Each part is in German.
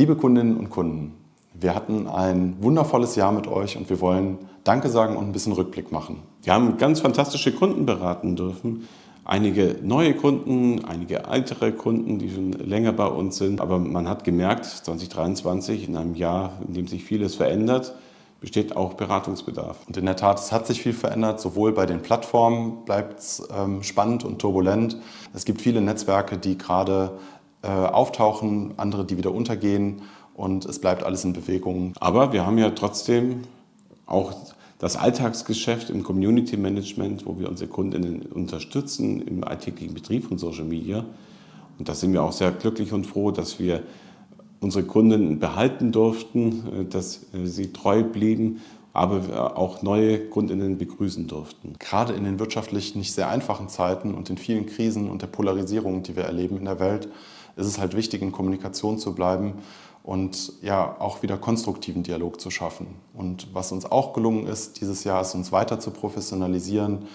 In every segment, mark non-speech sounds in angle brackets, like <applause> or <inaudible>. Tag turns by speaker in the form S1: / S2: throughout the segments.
S1: Liebe Kundinnen und Kunden, wir hatten ein wundervolles Jahr mit euch und wir wollen Danke sagen und ein bisschen Rückblick machen.
S2: Wir haben ganz fantastische Kunden beraten dürfen. Einige neue Kunden, einige ältere Kunden, die schon länger bei uns sind. Aber man hat gemerkt, 2023, in einem Jahr, in dem sich vieles verändert, besteht auch Beratungsbedarf.
S1: Und in der Tat, es hat sich viel verändert. Sowohl bei den Plattformen bleibt es ähm, spannend und turbulent. Es gibt viele Netzwerke, die gerade äh, auftauchen, andere, die wieder untergehen. Und es bleibt alles in Bewegung.
S2: Aber wir haben ja trotzdem auch das Alltagsgeschäft im Community Management, wo wir unsere Kundinnen unterstützen im alltäglichen Betrieb von Social Media. Und da sind wir auch sehr glücklich und froh, dass wir unsere Kunden behalten durften, äh, dass äh, sie treu blieben, aber auch neue Kundinnen begrüßen durften.
S1: Gerade in den wirtschaftlich nicht sehr einfachen Zeiten und in vielen Krisen und der Polarisierung, die wir erleben in der Welt, ist es halt wichtig, in Kommunikation zu bleiben und ja auch wieder konstruktiven Dialog zu schaffen. Und was uns auch gelungen ist dieses Jahr, ist uns weiter zu professionalisieren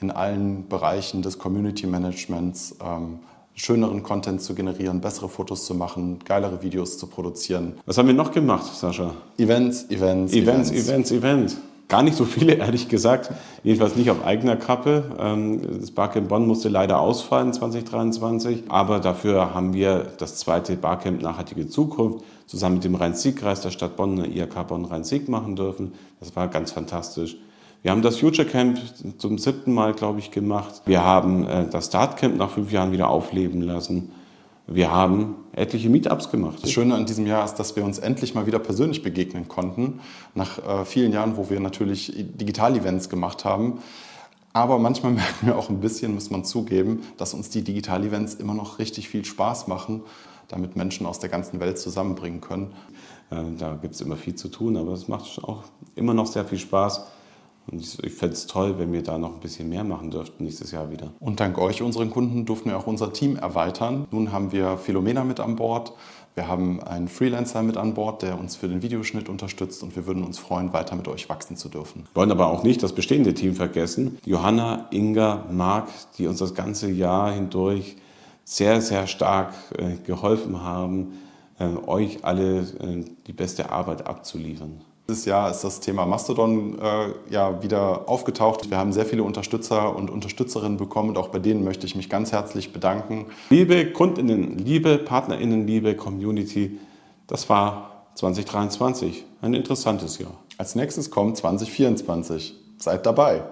S1: in allen Bereichen des Community Managements, ähm, schöneren Content zu generieren, bessere Fotos zu machen, geilere Videos zu produzieren.
S2: Was haben wir noch gemacht, Sascha?
S1: Events, Events,
S2: Events, Events, Events. Gar nicht so viele, <laughs> ehrlich gesagt. Jedenfalls nicht auf eigener Kappe. Ähm, das Barcamp Bonn musste leider ausfallen 2023. Aber dafür haben wir das zweite Barcamp Nachhaltige Zukunft zusammen mit dem Rhein-Sieg-Kreis der Stadt Bonn, der IHK Bonn Rhein-Sieg machen dürfen. Das war ganz fantastisch. Wir haben das Future Camp zum siebten Mal, glaube ich, gemacht. Wir haben äh, das Start Camp nach fünf Jahren wieder aufleben lassen. Wir haben etliche Meetups gemacht.
S1: Das Schöne an diesem Jahr ist, dass wir uns endlich mal wieder persönlich begegnen konnten. Nach äh, vielen Jahren, wo wir natürlich Digital-Events gemacht haben. Aber manchmal <laughs> merken wir auch ein bisschen, muss man zugeben, dass uns die Digital-Events immer noch richtig viel Spaß machen, damit Menschen aus der ganzen Welt zusammenbringen können.
S2: Äh, da gibt es immer viel zu tun, aber es macht auch immer noch sehr viel Spaß. Und ich, fände es toll, wenn wir da noch ein bisschen mehr machen dürften nächstes Jahr wieder.
S1: Und dank euch, unseren Kunden, durften wir auch unser Team erweitern. Nun haben wir Philomena mit an Bord. Wir haben einen Freelancer mit an Bord, der uns für den Videoschnitt unterstützt und wir würden uns freuen, weiter mit euch wachsen zu dürfen.
S2: Wir wollen aber auch nicht das bestehende Team vergessen. Johanna, Inga, Marc, die uns das ganze Jahr hindurch sehr, sehr stark äh, geholfen haben, äh, euch alle äh, die beste Arbeit abzuliefern.
S1: Dieses Jahr ist das Thema Mastodon äh, ja wieder aufgetaucht. Wir haben sehr viele Unterstützer und Unterstützerinnen bekommen und auch bei denen möchte ich mich ganz herzlich bedanken.
S2: Liebe Kundinnen, liebe Partnerinnen, liebe Community, das war 2023 ein interessantes Jahr.
S1: Als nächstes kommt 2024. Seid dabei.